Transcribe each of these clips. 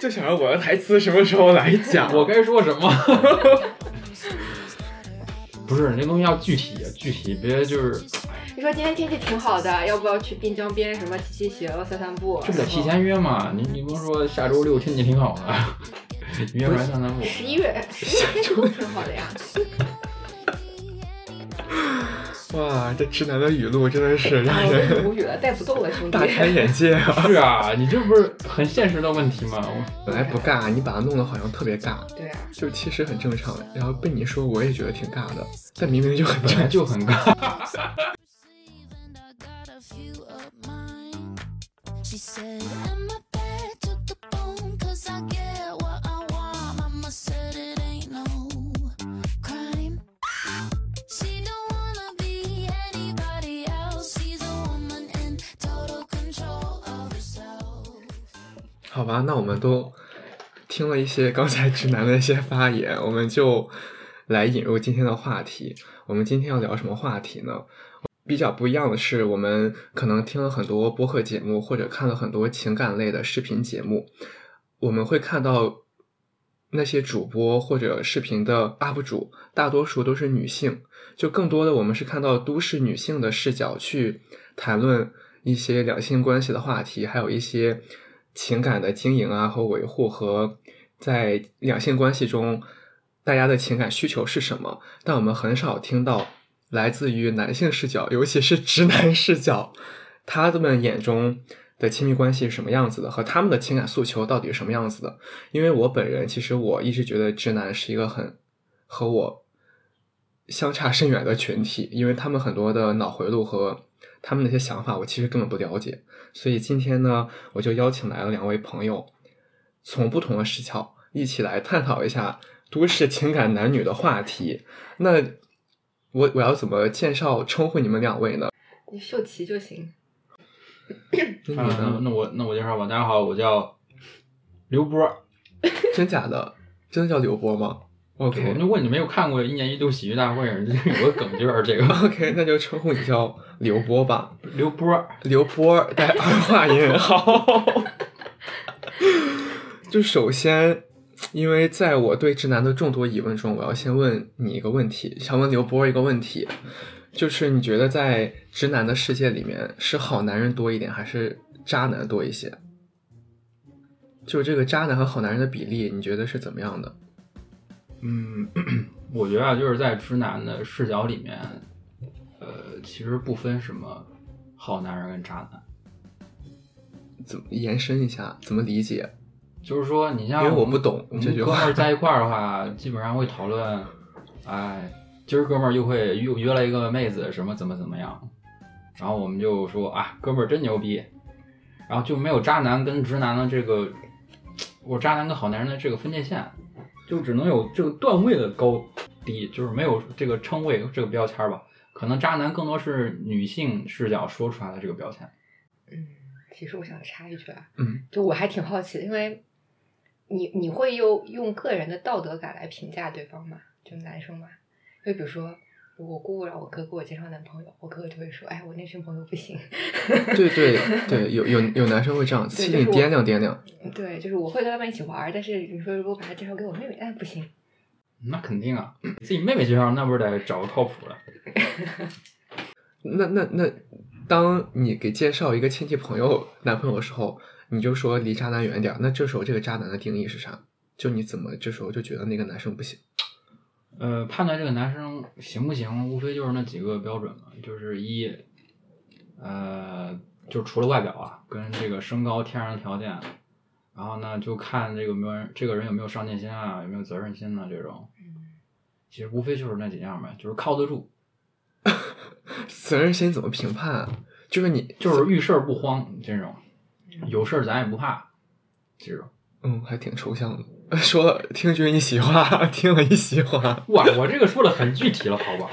就想着我的台词什么时候来讲？我该说什么？不是，那东西要具体，具体，别就是。你说今天天气挺好的，要不要去滨江边什么骑骑行、散散步？这不得提前约吗？你你不是说下周六天气挺好的，约出来散散步？十一月，十一月天气都挺好的呀。哇，这直男的语录真的是让人无语了，带不动了，兄弟。大开眼界啊！是啊，你这不是很现实的问题吗？我 本来不尬，你把它弄得好像特别尬，对啊，就其实很正常。然后被你说，我也觉得挺尬的，但明明就很正本来 就很尬。好吧，那我们都听了一些刚才直男的一些发言，我们就来引入今天的话题。我们今天要聊什么话题呢？比较不一样的是，我们可能听了很多播客节目，或者看了很多情感类的视频节目，我们会看到那些主播或者视频的 UP 主，大多数都是女性，就更多的我们是看到都市女性的视角去谈论一些两性关系的话题，还有一些情感的经营啊和维护和在两性关系中大家的情感需求是什么，但我们很少听到来自于男性视角，尤其是直男视角，他们眼中的亲密关系是什么样子的，和他们的情感诉求到底是什么样子的。因为我本人其实我一直觉得直男是一个很和我相差甚远的群体，因为他们很多的脑回路和他们那些想法，我其实根本不了解。所以今天呢，我就邀请来了两位朋友，从不同的视角一起来探讨一下都市情感男女的话题。那我我要怎么介绍称呼你们两位呢？你秀奇就行。那你嗯，呢？那我那我介绍吧，大家好，我叫刘波。真假的？真的叫刘波吗？OK 如果你没有看过一年一度喜剧大会，有个梗就是这个 OK，那就称呼你叫刘波吧。刘波。刘波带儿化音好。就首先，因为在我对直男的众多疑问中，我要先问你一个问题，想问刘波一个问题，就是你觉得在直男的世界里面，是好男人多一点，还是渣男多一些？就这个渣男和好男人的比例，你觉得是怎么样的？嗯，我觉得啊，就是在直男的视角里面，呃，其实不分什么好男人跟渣男，怎么延伸一下？怎么理解？就是说，你像因为我不懂我们这句话哥们儿在一块儿的话，基本上会讨论，哎，今儿哥们儿又会又约了一个妹子，什么怎么怎么样，然后我们就说啊，哥们儿真牛逼，然后就没有渣男跟直男的这个，我渣男跟好男人的这个分界线，就只能有这个段位的高低，就是没有这个称谓这个标签儿吧。可能渣男更多是女性视角说出来的这个标签。嗯，其实我想插一句啊，嗯，就我还挺好奇的，因为你你会用用个人的道德感来评价对方吗？就男生嘛，就比如说。我姑姑让我哥给我介绍男朋友，我哥哥就会说：“哎，我那群朋友不行。对对对，有有有男生会这样，气你就是我掂量掂量。”对，就是我会跟他们一起玩儿，但是你说如果把他介绍给我妹妹，哎，不行。那肯定啊，自己妹妹介绍，那不是得找个靠谱的。那那那，当你给介绍一个亲戚朋友男朋友的时候，你就说离渣男远点儿。那这时候这个渣男的定义是啥？就你怎么这时候就觉得那个男生不行？呃，判断这个男生行不行，无非就是那几个标准嘛，就是一，呃，就除了外表啊，跟这个身高、天然条件，然后呢，就看这个没有人，这个人有没有上进心啊，有没有责任心啊，这种，其实无非就是那几样呗，就是靠得住，责任心怎么评判啊？就是你就是遇事儿不慌这种，有事儿咱也不怕，这种。嗯，还挺抽象的。说听君一席话，听了一席话。哇，我这个说的很具体了，好吧？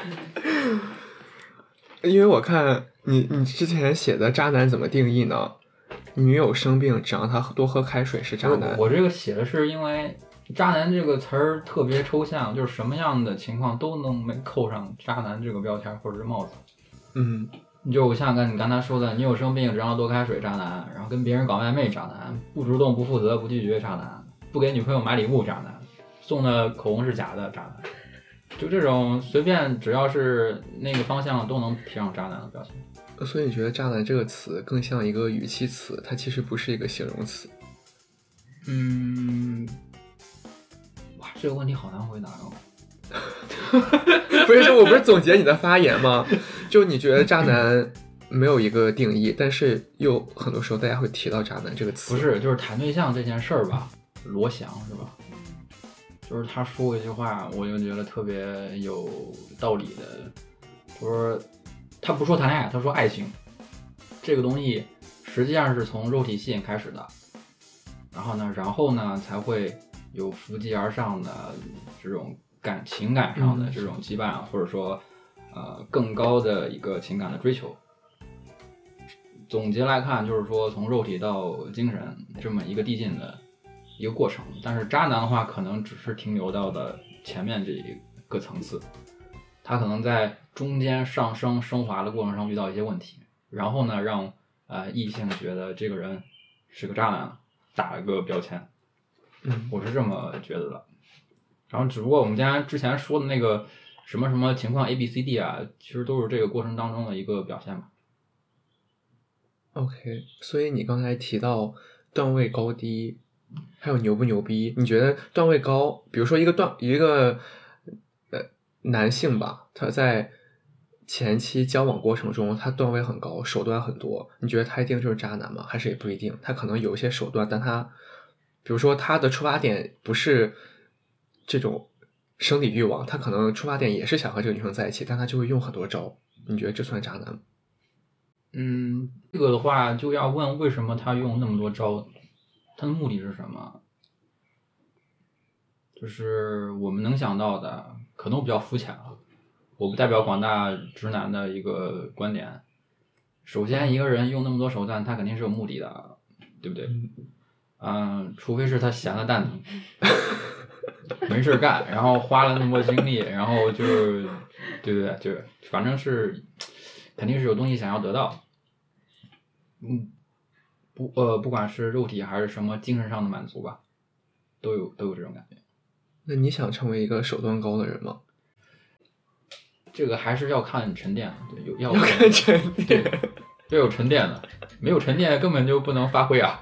因为我看你你之前写的渣男怎么定义呢？女友生病，只让他多喝开水是渣男。我这个写的是因为“渣男”这个词儿特别抽象，就是什么样的情况都能没扣上“渣男”这个标签或者是帽子。嗯你就像跟你刚才说的，你有生病只让多开水，渣男；然后跟别人搞暧昧，渣男；不主动、不负责、不拒绝，渣男；不给女朋友买礼物，渣男；送的口红是假的，渣男。就这种随便只要是那个方向都能贴上渣男的标签。所以你觉得“渣男”这个词更像一个语气词，它其实不是一个形容词。嗯，哇，这个问题好难回答哦。不是，我不是总结你的发言吗？就你觉得渣男没有一个定义，但是又很多时候大家会提到渣男这个词。不是，就是谈对象这件事儿吧，罗翔是吧？就是他说过一句话，我就觉得特别有道理的。他说，他不说谈恋爱，他说爱情这个东西实际上是从肉体吸引开始的，然后呢，然后呢才会有扶击而上的这种感情感上的嗯这种羁绊，或者说呃更高的一个情感的追求。总结来看，就是说从肉体到精神这么一个递进的一个过程。但是渣男的话，可能只是停留到的前面这一个层次，他可能在中间上升升华的过程中遇到一些问题，然后呢，让呃异性觉得这个人是个渣男，打了个标签。嗯我是这么觉得的。然后，只不过我们家之前说的那个什么什么情况 A、B、C、D 啊，其实都是这个过程当中的一个表现吧。OK，所以你刚才提到段位高低，还有牛不牛逼？你觉得段位高，比如说一个段一个呃男性吧，他在前期交往过程中，他段位很高，手段很多，你觉得他一定就是渣男吗？还是也不一定？他可能有一些手段，但他比如说他的出发点不是这种生理欲望，他可能出发点也是想和这个女生在一起，但他就会用很多招。你觉得这算渣男吗？嗯，这个的话就要问为什么他用那么多招，他的目的是什么？就是我们能想到的，可能我比较肤浅啊。我不代表广大直男的一个观点。首先，一个人用那么多手段，他肯定是有目的的，对不对？嗯，除非是他闲的蛋疼，没事儿干，然后花了那么多精力，然后就是，对不对？就是反正是肯定是有东西想要得到。嗯，不呃，不管是肉体还是什么精神上的满足吧，都有都有这种感觉。那你想成为一个手段高的人吗？这个还是要看沉淀的，对，有要要看沉淀。要有沉淀的，没有沉淀根本就不能发挥啊。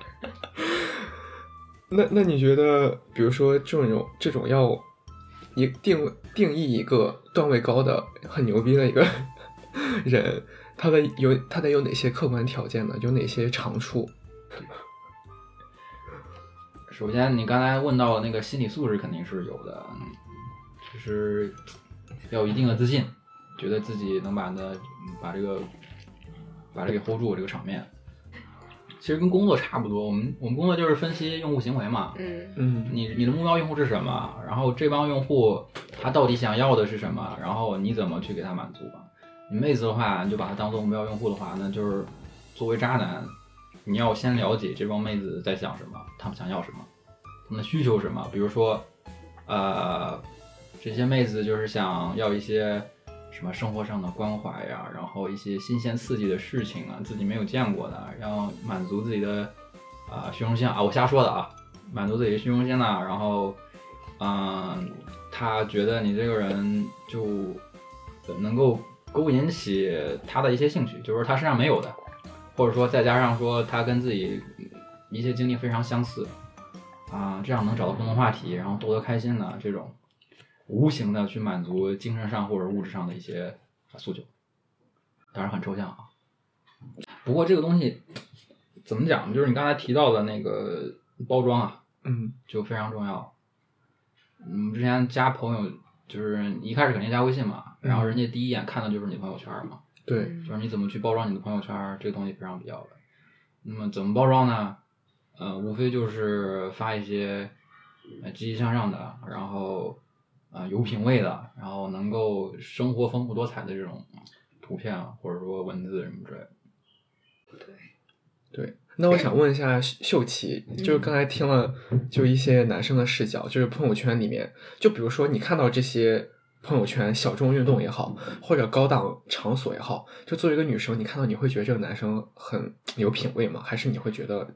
那那你觉得，比如说这种这种要一定定义一个段位高的很牛逼的一个人，他的有他得有哪些客观条件呢？有哪些长处？首先，你刚才问到的那个心理素质肯定是有的，嗯就是要有一定的自信，觉得自己能把那把这个把这个 hold 住这个场面。其实跟工作差不多，我们我们工作就是分析用户行为嘛，嗯嗯你你的目标用户是什么？然后这帮用户他到底想要的是什么？然后你怎么去给他满足吧？你妹子的话，你就把她当做目标用户的话，那就是作为渣男，你要先了解这帮妹子在想什么，她们想要什么，她们的需求什么。比如说，呃，这些妹子就是想要一些什么生活上的关怀呀，然后一些新鲜刺激的事情啊，自己没有见过的，要满足自己的啊、虚荣心啊，我瞎说的啊，满足自己的虚荣心呐、然后，嗯，他觉得你这个人就能够勾引起他的一些兴趣，就是他身上没有的，或者说再加上说他跟自己一些经历非常相似，啊，这样能找到共同话题，然后逗得开心的这种，无形的去满足精神上或者物质上的一些诉求，当然很抽象啊。不过这个东西怎么讲，就是你刚才提到的那个包装啊，嗯就非常重要。嗯，之前加朋友就是一开始肯定加微信嘛，然后人家第一眼看的就是你朋友圈嘛，对，就是你怎么去包装你的朋友圈，这个东西非常必要的。那么怎么包装呢？呃，无非就是发一些呃积极向上的，然后呃有品位的，然后能够生活丰富多彩的这种图片啊或者说文字什么之类的。对，那我想问一下秀秀琪，就是刚才听了就一些男生的视角，就是朋友圈里面，就比如说你看到这些朋友圈小众运动也好，或者高档场所也好，就作为一个女生，你看到你会觉得这个男生很有品位吗？还是你会觉得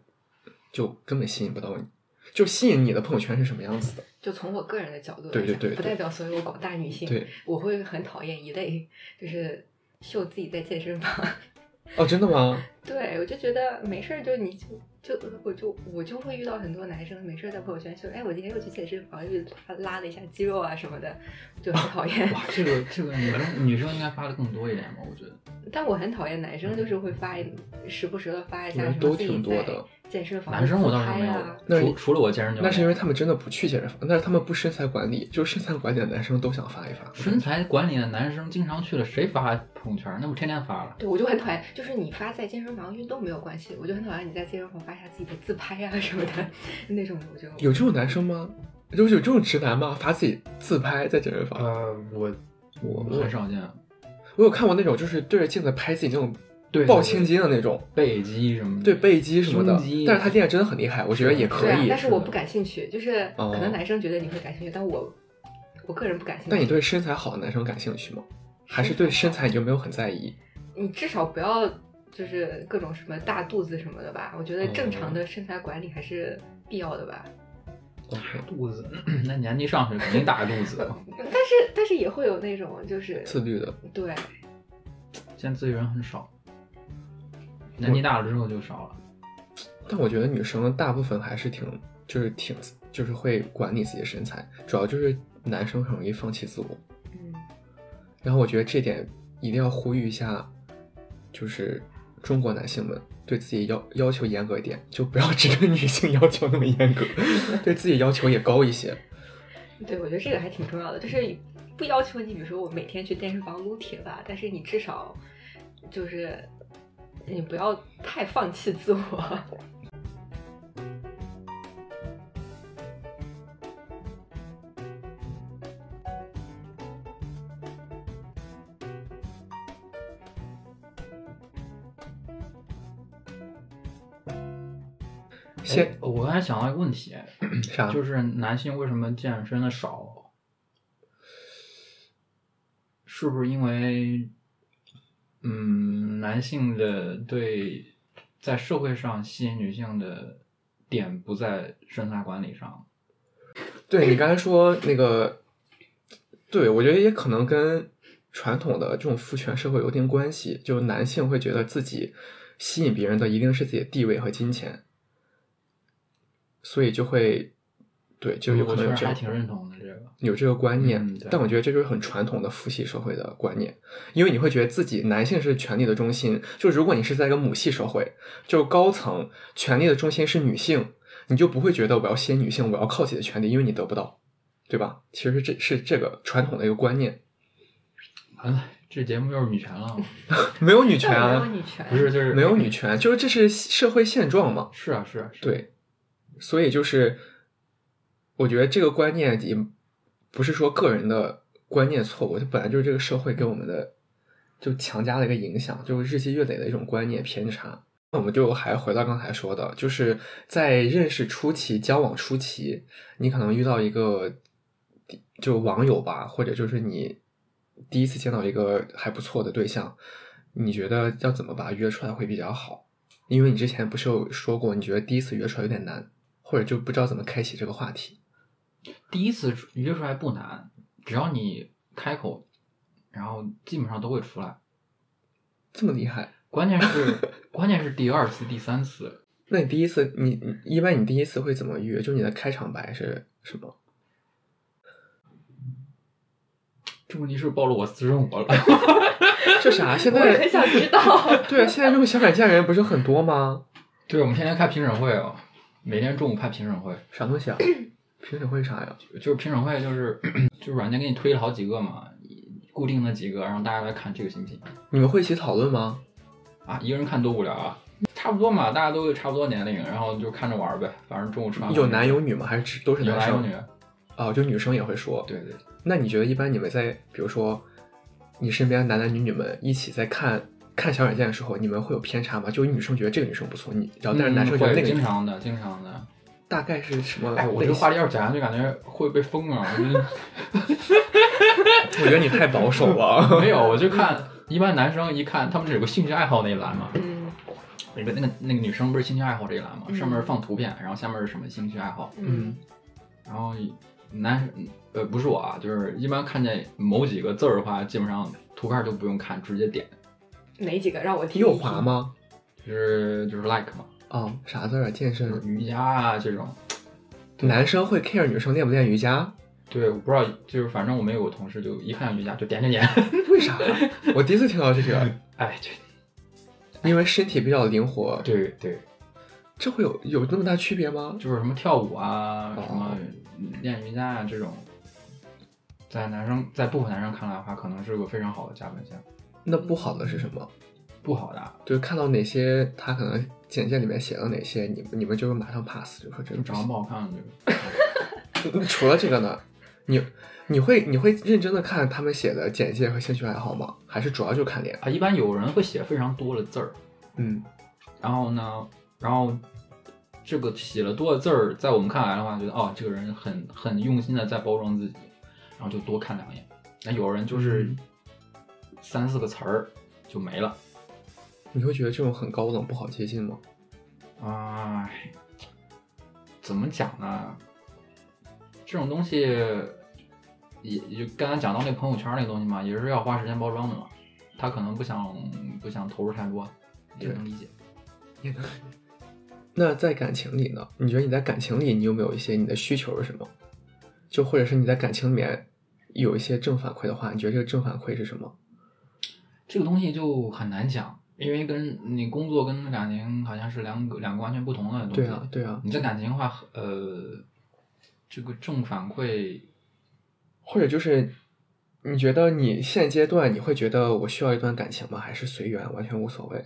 就根本吸引不到你？就吸引你的朋友圈是什么样子的？就从我个人的角度来讲，对对对对不代表所有广大女性。对，我会很讨厌一类，就是秀自己在健身房。哦，真的吗？对，我就觉得没事儿，就你就就我就我就会遇到很多男生没事在朋友圈秀，哎，我今天又去健身房，又拉拉了一下肌肉啊什么的，就很讨厌。哇，这个这个女生女生应该发的更多一点吧？我觉得。但我很讨厌男生，就是会发一时不时的发一下嗯都什么自己在挺多的健身房男生我倒是没有自拍啊，那除除了我健身教练，那是因为他们真的不去健身房，那是他们不身材管理，就是身材管理的男生都想发一发。身材管理的男生经常去了，谁发朋友圈？那不天天发了？对，我就很讨厌，就是你发在健身房运动没有关系，我就很讨厌你在健身房发一下自己的自拍啊什么的 那种，我就有这种男生吗？就是有这种直男吗？发自己自拍在健身房？呃，我我很少见，我有看过那种，就是对着镜子拍自己那种对爆青筋的那种，背肌什么的，对背肌什么的。但是他练的真的很厉害，我觉得也可以但。是我不感兴趣，就是哦可能男生觉得你会感兴趣，但我我个人不感兴趣。但你对身材好的男生感兴趣吗？还是对身材你就没有很在意？你至少不要就是各种什么大肚子什么的吧，我觉得正常的身材管理还是必要的吧。OK，肚子，那年纪上去肯定大肚子。但是但是也会有那种就是自律的。对，现在自律人很少，年纪大了之后就少了。但我觉得女生大部分还是挺，就是挺，就是会管理自己的身材，主要就是男生很容易放弃自我。嗯，然后我觉得这点一定要呼吁一下，就是中国男性们对自己要要求严格一点，就不要只对女性要求那么严格，对自己要求也高一些。对，我觉得这个还挺重要的，就是不要求你，比如说我每天去健身房撸铁吧，但是你至少就是你不要太放弃自我。先哎我刚才想到一个问题，啥？就是男性为什么健身的少？是不是因为，嗯，男性的对在社会上吸引女性的点不在身材管理上？对你刚才说那个，对我觉得也可能跟传统的这种父权社会有点关系，就男性会觉得自己吸引别人的一定是自己的地位和金钱，所以就会对，就有可我能有这样还挺认同的这个。有这个观念，嗯但我觉得这就是很传统的父系社会的观念，因为你会觉得自己男性是权力的中心，就如果你是在一个母系社会，就高层权力的中心是女性，你就不会觉得我要先女性，我要靠自己的权利，因为你得不到，对吧？其实这是这个传统的一个观念，完了，这节目又是女权了，没有女权啊没有啊，女权，不是就是没有女权，就是这是社会现状嘛，是啊是啊，是啊对，所以就是我觉得这个观念也不是说个人的观念错误，它本来就是这个社会给我们的就强加了一个影响，就是日积月累的一种观念偏差。那我们就还回到刚才说的，就是在认识初期、交往初期，你可能遇到一个就网友吧，或者就是你第一次见到一个还不错的对象，你觉得要怎么把他约出来会比较好？因为你之前不是有说过，你觉得第一次约出来有点难，或者就不知道怎么开启这个话题。第一次约出来不难，只要你开口，然后基本上都会出来。这么厉害？关键是关键是第二次、第三次，那你第一次，你你一般你第一次会怎么约？就你的开场白是什么？这问题是不是暴露我私生活了？这啥？现我很想知道。对啊，现在这种小软件人不是很多吗？对，我们天天开评审会哦，每天中午开评审会，啥东西啊？评审会啥呀？就是评审会就是 就是软件给你推了好几个嘛，固定的几个，然后大家来看这个行不行你们会一起讨论吗？啊？一个人看多无聊啊，差不多嘛，大家都差不多年龄，然后就看着玩呗，反正中午吃完饭有男有女吗？还是只都是男生？有男有女，哦，就女生也会说。对对。那你觉得一般你们在比如说你身边男男女女们一起在看看小软件的时候，你们会有偏差吗？就女生觉得这个女生不错，你然后但是男生觉得那个女经常的，经常的。大概是什么？哎，我这个话题要是讲下去，感觉会被封啊！我觉得 我觉得你太保守了。没有，我就看一般男生一看，他们是有个兴趣爱好那一栏嘛，嗯那个那个那个女生不是兴趣爱好这一栏嘛，嗯上面放图片，然后下面是什么兴趣爱好，嗯然后男呃不是我啊，就是一般看见某几个字儿的话，基本上图片就不用看，直接点，哪几个让我听？右滑？吗？就是就是 like 嘛，哦，啥字儿啊？健身。瑜伽啊这种。男生会 care 女生练不练瑜伽？对，我不知道，就是反正我们有个同事就一看瑜伽就点点点，为啥？我第一次听到这个，哎，对因为身体比较灵活。对对，这会有有那么大区别吗？就是什么跳舞啊，哦什么练瑜伽啊这种，在男生在部分男生看来的话，可能是个非常好的加分项。那不好的是什么？不好的啊，就是看到哪些他可能简介里面写了哪些，你们你们就会马上 pass，就说这个长得不好看就 除了这个呢，你你会你会认真的看他们写的简介和兴趣爱好吗？还是主要就看脸？啊，一般有人会写非常多的字儿，嗯，然后呢，然后这个写了多的字儿，在我们看来的话，觉得哦，这个人很很用心的在包装自己，然后就多看两眼。那有人就是嗯三四个词儿就没了。你会觉得这种很高冷不好接近吗？哎，怎么讲呢？这种东西也也就刚才讲到那朋友圈那个东西嘛，也是要花时间包装的嘛。他可能不想不想投入太多，也能理解。也能。那在感情里呢？你觉得你在感情里，你有没有一些你的需求是什么？就或者是你在感情里面有一些正反馈的话，你觉得这个正反馈是什么？这个东西就很难讲，因为跟你工作跟感情好像是两个两个完全不同的东西。对啊，对啊。你在感情的话，呃，这个正反馈，或者就是你觉得你现阶段你会觉得我需要一段感情吗？还是随缘，完全无所谓？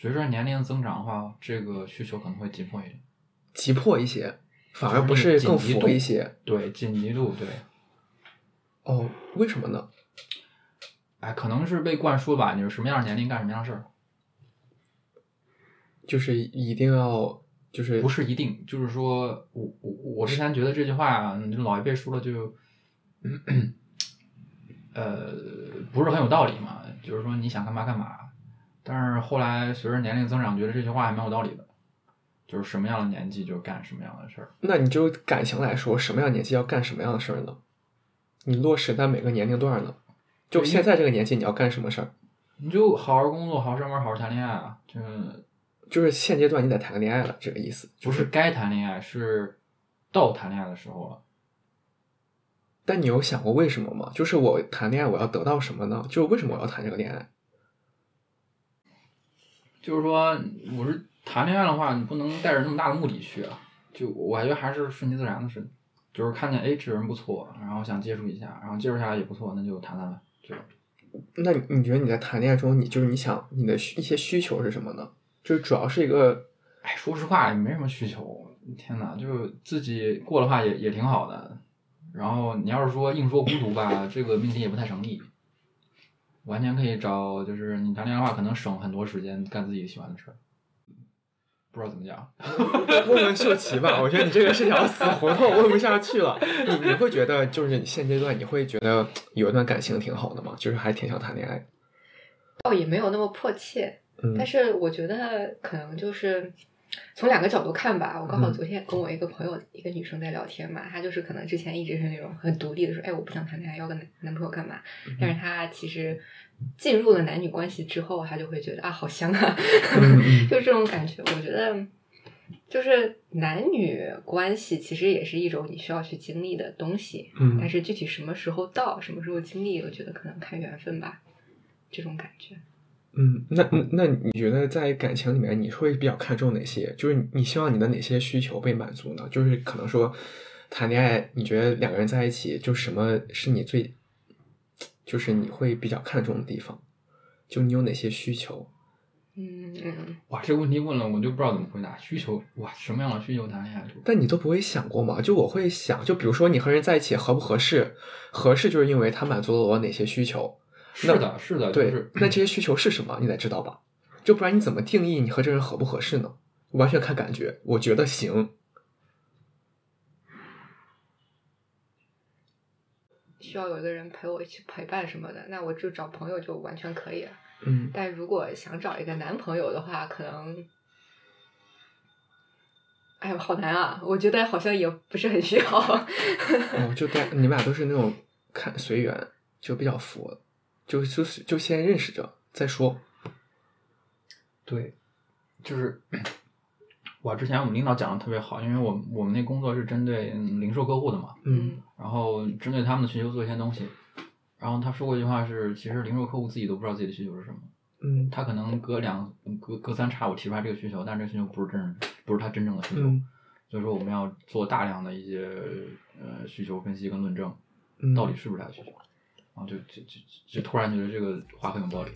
随着年龄增长的话，这个需求可能会急迫一点。急迫一些，反而不是是更佛一些。对，紧急度，对。哦，为什么呢？哎，可能是被灌输吧，你是什么样的年龄干什么样的事儿，就是一定要就是不是一定，就是说我我我之前觉得这句话老一辈说了就，呃，不是很有道理嘛，就是说你想干嘛干嘛，但是后来随着年龄增长，觉得这句话还蛮有道理的，就是什么样的年纪就干什么样的事儿。那你就感情来说，什么样年纪要干什么样的事儿呢？你落实在每个年龄段呢？就现在这个年纪，你要干什么事儿？你就好好工作，好好上班，好好谈恋爱啊，就是就是现阶段你得谈个恋爱了，这个意思。不是该谈恋爱，是到谈恋爱的时候了。但你有想过为什么吗？就是我谈恋爱，我要得到什么呢？就是为什么我要谈这个恋爱？就是说，我是谈恋爱的话，你不能带着那么大的目的去啊。就我感觉还是顺其自然的事，就是看见哎这人不错，然后想接触一下，然后接触下来也不错，那就谈谈呗。那你你觉得你在谈恋爱中，你就是你想你的需一些需求是什么呢？就是主要是一个哎，说实话也没什么需求。天哪，就自己过的话也也挺好的。然后你要是说硬说孤独吧，这个命题也不太成立。完全可以找，就是你谈恋爱的话，可能省很多时间干自己喜欢的事儿。不知道怎么讲。问问秀琪吧，我觉得你这个是条死胡同，问不下去了。你你会觉得，就是你现阶段你会觉得 有一段感情挺好的吗？就是还挺想谈恋爱的。倒也没有那么迫切，嗯但是我觉得可能就是从两个角度看吧。我刚好嗯昨天跟我一个朋友，一个女生在聊天嘛，她就是可能之前一直是那种很独立的说，哎，我不想谈恋爱，要个男男朋友干嘛？但是她其实进入了男女关系之后，他就会觉得啊，好香啊，就这种感觉。我觉得就是男女关系其实也是一种你需要去经历的东西，嗯但嗯，是具体什么时候到，什么时候经历，我觉得可能看缘分吧，这种感觉。嗯，那那你觉得在感情里面，你会比较看重哪些？就是你你希望你的哪些需求被满足呢？就是可能说谈恋爱，你觉得两个人在一起，就什么是你最，就是你会比较看重的地方？就你有哪些需求？嗯嗯，哇，这个问题问了我就不知道怎么回答。需求哇，什么样的需求谈恋爱？但你都不会想过吗？就我会想，就比如说你和人在一起合不合适？合适就是因为他满足了我哪些需求。是的，是的，就对，是那这些需求是什么？你得知道吧？就不然你怎么定义你和这人合不合适呢？完全看感觉，我觉得行。需要有一个人陪我一起陪伴什么的，那我就找朋友就完全可以了。嗯，但如果想找一个男朋友的话，可能，哎呦，好难啊！我觉得好像也不是很需要。哦，就该你们俩都是那种看随缘，就比较佛，就就是就先认识着再说。对，就是我之前我们领导讲的特别好，因为我我们那工作是针对嗯零售客户的嘛，嗯。然后针对他们的需求做一些东西。然后他说过一句话是，其实零售客户自己都不知道自己的需求是什么，嗯。他可能隔两隔隔三差五提出来这个需求，但是这个需求不是真不是他真正的需求，嗯。所以说我们要做大量的一些呃需求分析跟论证，嗯，到底是不是他的需求，然后就就就就突然觉得这个话很有道理。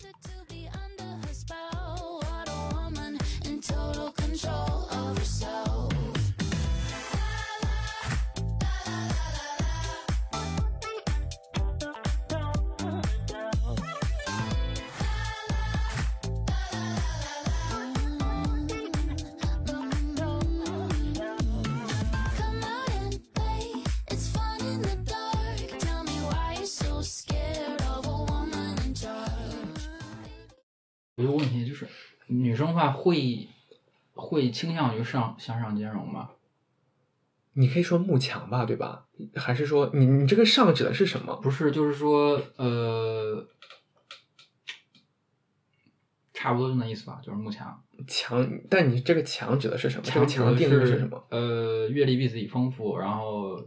Woman in charge. 有一个问题就是，女生的话会会倾向于上向上兼容吗？你可以说慕强吧，对吧？还是说你你这个上指的是什么？不是，就是说，呃，差不多就那意思吧，就是慕强。强，但你这个强指的是什么？这个强强定义是是什么？呃，阅历比自己丰富，然后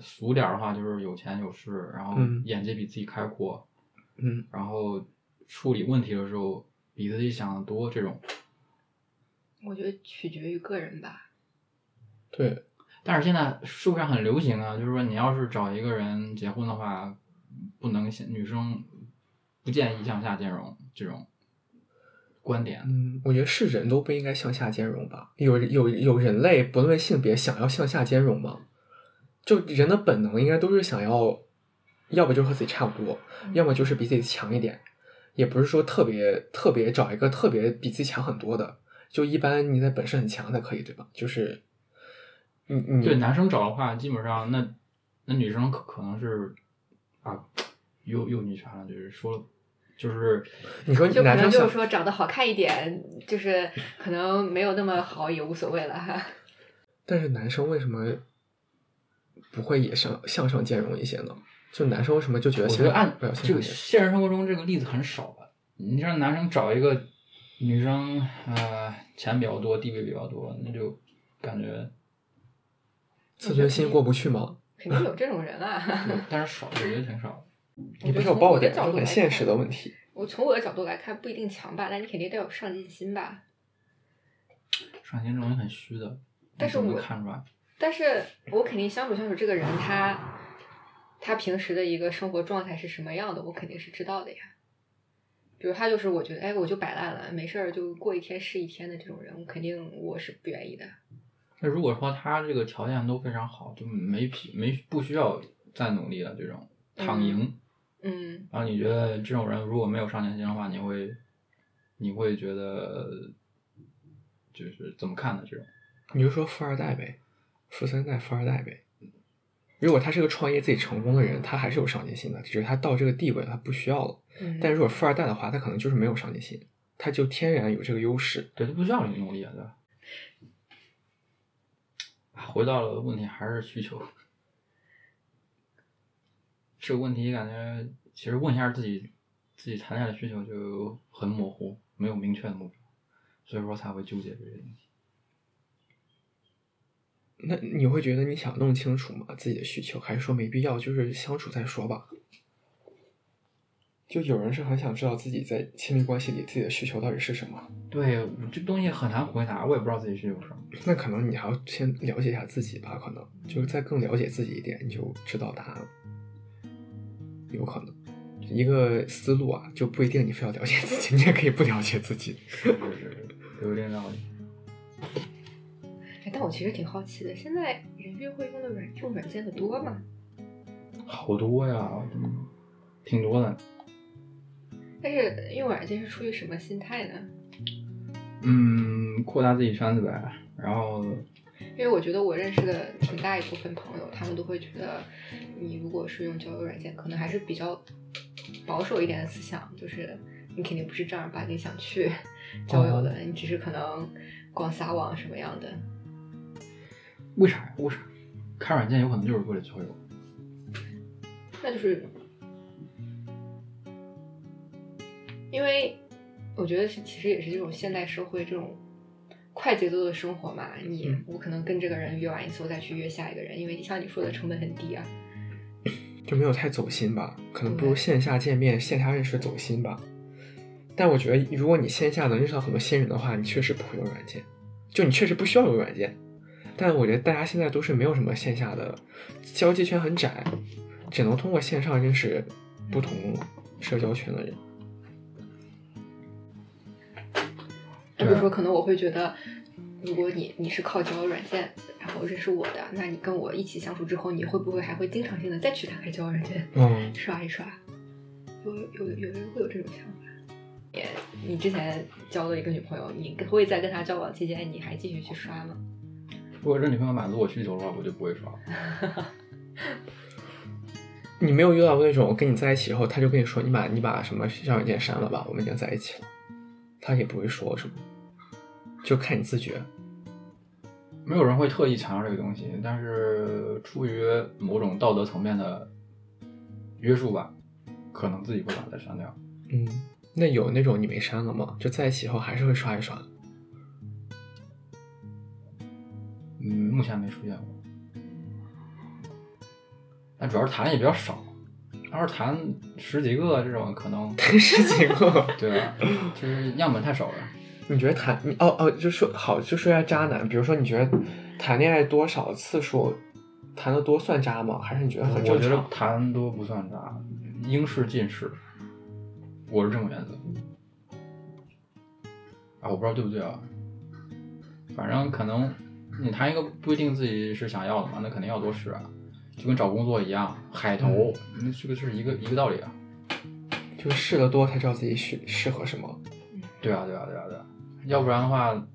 俗点儿的话就是有钱有势，然后嗯眼界比自己开阔，嗯然后处理问题的时候比自己想的多，这种。我觉得取决于个人吧。对，但是现在社会上很流行啊，就是说你要是找一个人结婚的话，不能先女生不建议向下兼容这种观点。嗯，我觉得是人都不应该向下兼容吧？有有有人类不论性别想要向下兼容吗？就人的本能应该都是想要，要不就和自己差不多，要么就是比自己强一点，也不是说特别特别找一个特别比自己强很多的，就一般你的本事很强才可以，对吧？就是你你对男生找的话，基本上那那女生可可能是啊，又又女权了，就是说，就是你说就可男生想能就是说长得好看一点，就是可能没有那么好也无所谓了哈。但是男生为什么不会也向向上兼容一些呢？就男生为什么就觉得向我觉得按这个？现实生活中这个例子很少吧。你让男生找一个女生，呃，钱比较多，地位比较多，那就感觉，自尊心过不去吗？肯定有这种人啊。但是少，我觉得挺少。你不是有爆点，这我的角度很现实的问题。我从我的角度来看，不一定强吧，但你肯定得有上进心吧。上进这种东西很虚的，但是我能看出来？但是我肯定相处相处这个人他他平时的一个生活状态是什么样的，我肯定是知道的呀。比如他就是我觉得，哎，我就摆烂了，没事儿就过一天是一天的这种人，我肯定我是不愿意的。那如果说他这个条件都非常好，就没必没不需要再努力了，这种躺赢，嗯，然后你觉得这种人如果没有上进心的话，你会你会觉得就是怎么看的？这种你就说富二代呗，富三代、富二代呗。如果他是个创业自己成功的人，他还是有上进心的，只是他到这个地位他不需要了。嗯但如果富二代的话，他可能就是没有上进心，他就天然有这个优势。对他不需要你努力啊，对吧？啊回到了问题，还是需求。这个问题感觉其实问一下自己自己谈恋爱的需求就很模糊，没有明确的目标，所以说才会纠结这些问题。那你会觉得你想弄清楚吗？自己的需求，还是说没必要，就是相处再说吧？就有人是很想知道自己在亲密关系里自己的需求到底是什么，对，这东西很难回答，我也不知道自己需求是什么。那可能你还要先了解一下自己吧，可能就是再更了解自己一点，你就知道答案了。有可能，一个思路啊，就不一定你非要了解自己，你也可以不了解自己。是是是，有点道理。哎，但我其实挺好奇的，现在人约会用的软用软件的多吗？好多呀，嗯挺多的。但是用软件是出于什么心态呢？嗯，扩大自己圈子呗。然后因为我觉得我认识的挺大一部分朋友，他们都会觉得，你如果是用交友软件，可能还是比较保守一点的思想，就是你肯定不是正儿八经想去 交友的，你只是可能光撒网什么样的。为啥呀？为啥？开软件有可能就是为了交友。那就是因为我觉得是其实也是这种现代社会这种快节奏的生活嘛，你我可能跟这个人约完一次，我再去约下一个人，因为像你说的成本很低啊。就没有太走心吧，可能不如线下见面、线下认识走心吧。但我觉得，如果你线下能认识到很多新人的话，你确实不会用软件，就你确实不需要用软件。但我觉得大家现在都是没有什么线下的交际圈很窄，只能通过线上认识不同社交圈的人。比如说，可能我会觉得，如果你你是靠交友软件，然后认识我的，那你跟我一起相处之后，你会不会还会经常性的再去打开交友软件嗯，刷一刷？有有有人会有这种想法。也，你之前交了一个女朋友，你跟会在跟她交往期间，你还继续去刷吗？如果这女朋友满足我需求的话，我就不会刷。你没有遇到过那种跟你在一起以后，他就跟你说你把你把什么社交软件删了吧，我们已经在一起了，他也不会说什么，就看你自觉。没有人会特意强调这个东西，但是出于某种道德层面的约束吧，可能自己会把它删掉。嗯，那有那种你没删了吗？就在一起以后还是会刷一刷。嗯，目前没出现过。但主要是谈的也比较少，要是谈十几个这种，可能十几个，对吧？就是样本太少了。你觉得谈你哦哦，就说好就说一下渣男，比如说你觉得谈恋爱多少次数，谈的多算渣吗？还是你觉得很我觉得？谈多不算渣，应试尽试，我是这种原则。啊，我不知道对不对啊，反正可能你谈一个不一定自己是想要的嘛，那肯定要多试啊，就跟找工作一样，海投，那这个是一个一个道理啊。就试的多才知道自己适适合什么。对啊，对啊，对啊，对啊，要不然的话，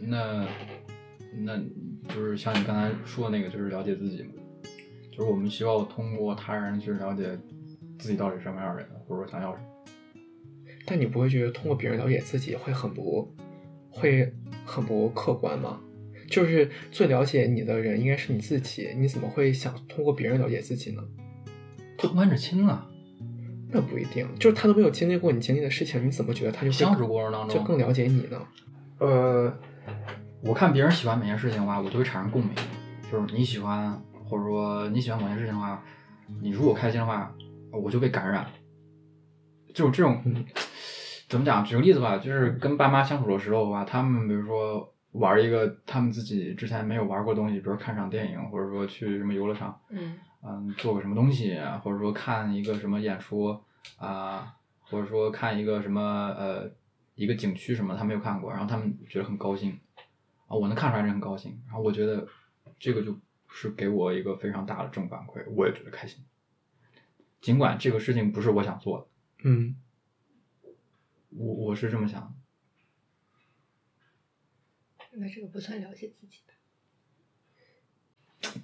那那就是像你刚才说的那个，就是了解自己嘛，就是我们需要通过他人去了解自己到底是什么样的人，或者说想要什么。但你不会觉得通过别人了解自己会很不，会很不客观吗？就是最了解你的人应该是你自己，你怎么会想通过别人了解自己呢？旁观者清啊，那不一定，就是他都没有经历过你经历的事情，你怎么觉得他就会相处过程当中就更了解你呢？呃，我看别人喜欢某件事情的话，我就会产生共鸣。就是你喜欢，或者说你喜欢某件事情的话，你如果开心的话，我就被感染。就是这种，嗯怎么讲？举个例子吧，就是跟爸妈相处的时候吧，他们比如说玩一个他们自己之前没有玩过的东西，比如看场电影，或者说去什么游乐场，嗯。嗯，做个什么东西，或者说看一个什么演出啊、或者说看一个什么呃一个景区什么，他没有看过，然后他们觉得很高兴啊，我能看出来人很高兴，然后我觉得这个就是给我一个非常大的正反馈，我也觉得开心，尽管这个事情不是我想做的，嗯，我我是这么想的。那这个不算了解自己吧？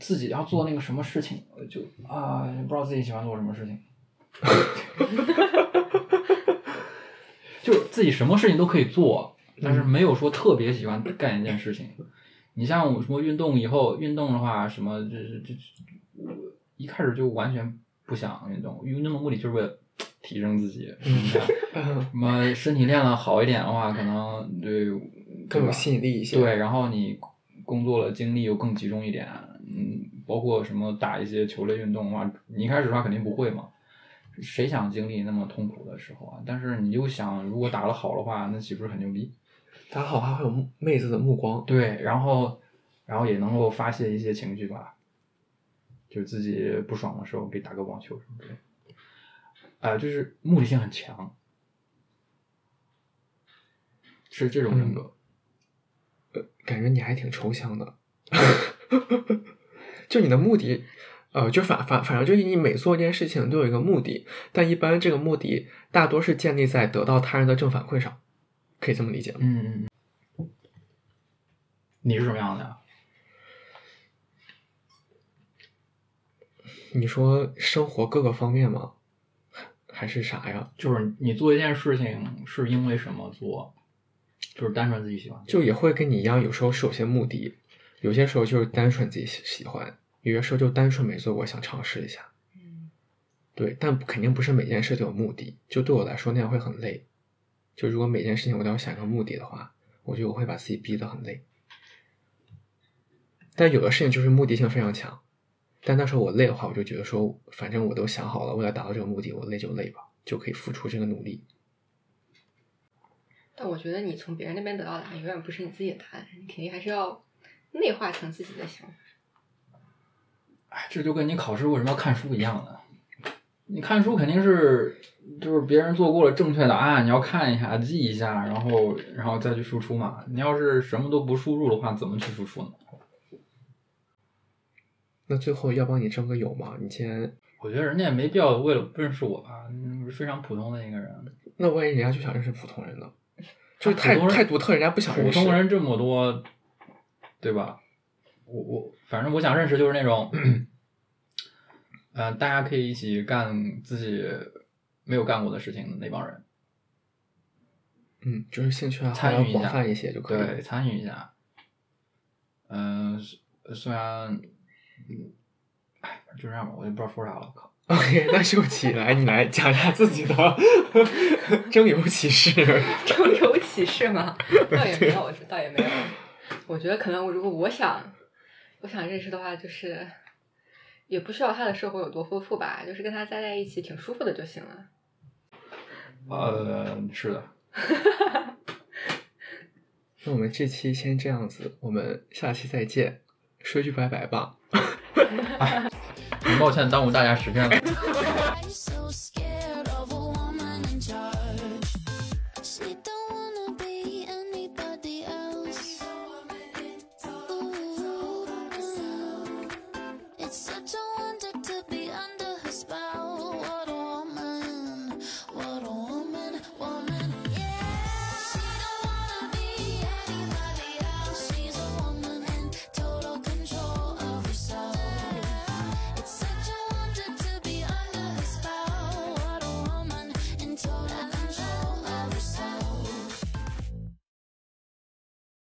自己要做那个什么事情，就啊，不知道自己喜欢做什么事情，就是自己什么事情都可以做，但是没有说特别喜欢干一件事情。你像我什么运动以后，运动的话，什么这这这，我一开始就完全不想运动，运动的目的就是为了提升自己。什么身体练的好一点的话，可能对更有吸引力一些。对，然后你工作了精力又更集中一点，嗯，包括什么打一些球类运动的话，你一开始的话肯定不会嘛，谁想经历那么痛苦的时候啊？但是你又想，如果打得好的话，那岂不是很牛逼？打好还会有妹子的目光。对，然后然后也能够发泄一些情绪吧，就自己不爽的时候可以打个网球什么之类的，啊、就是目的性很强，是这种人格。感觉你还挺抽象的。就你的目的，呃，就反反，反正就是你每做一件事情都有一个目的，但一般这个目的大多是建立在得到他人的正反馈上，可以这么理解吗？嗯。你是什么样的呀？你说生活各个方面吗？还是啥呀？就是你做一件事情是因为什么做？就是单纯自己喜欢。就也会跟你一样，有时候是有些目的，有些时候就是单纯自己喜喜欢，有些时候就单纯没做过，想尝试一下。嗯对，但肯定不是每件事都有目的。就对我来说，那样会很累。就如果每件事情我都要想一个目的的话，我觉得我会把自己逼得很累。但有的事情就是目的性非常强，但那时候我累的话，我就觉得说，反正我都想好了，为了达到这个目的，我累就累吧，就可以付出这个努力。但我觉得你从别人那边得到的答案，永远不是你自己的答案，你肯定还是要内化成自己的想法。哎，这就跟你考试为什么要看书一样的。你看书肯定是就是别人做过了正确答案，你要看一下记一下，然后然后再去输出嘛。你要是什么都不输入的话，怎么去输出呢？那最后要帮你争个友吗？你先我觉得人家也没必要为了不认识我吧，嗯非常普通的一个人。那万一人家就想认识普通人呢？就是太太独特，人家不想认普识。通人这么多，对吧？我我反正我想认识就是那种，嗯、大家可以一起干自己没有干过的事情的那帮人，嗯，就是兴趣爱好参与一下要广泛一些就可以。对，参与一下。嗯、虽虽然，嗯，哎，就这样吧，我也不知道说啥了，靠。OK，那秀起来，你来讲一下自己的征友启事。征友启事吗？倒也没有，倒也没有。我觉得可能如果我想，我想认识的话，就是也不需要他的生活有多丰富吧，就是跟他待在一起挺舒服的就行了。呃，是的，那我们这期先这样子，我们下期再见，说句拜拜吧。很抱歉耽误大家时间了。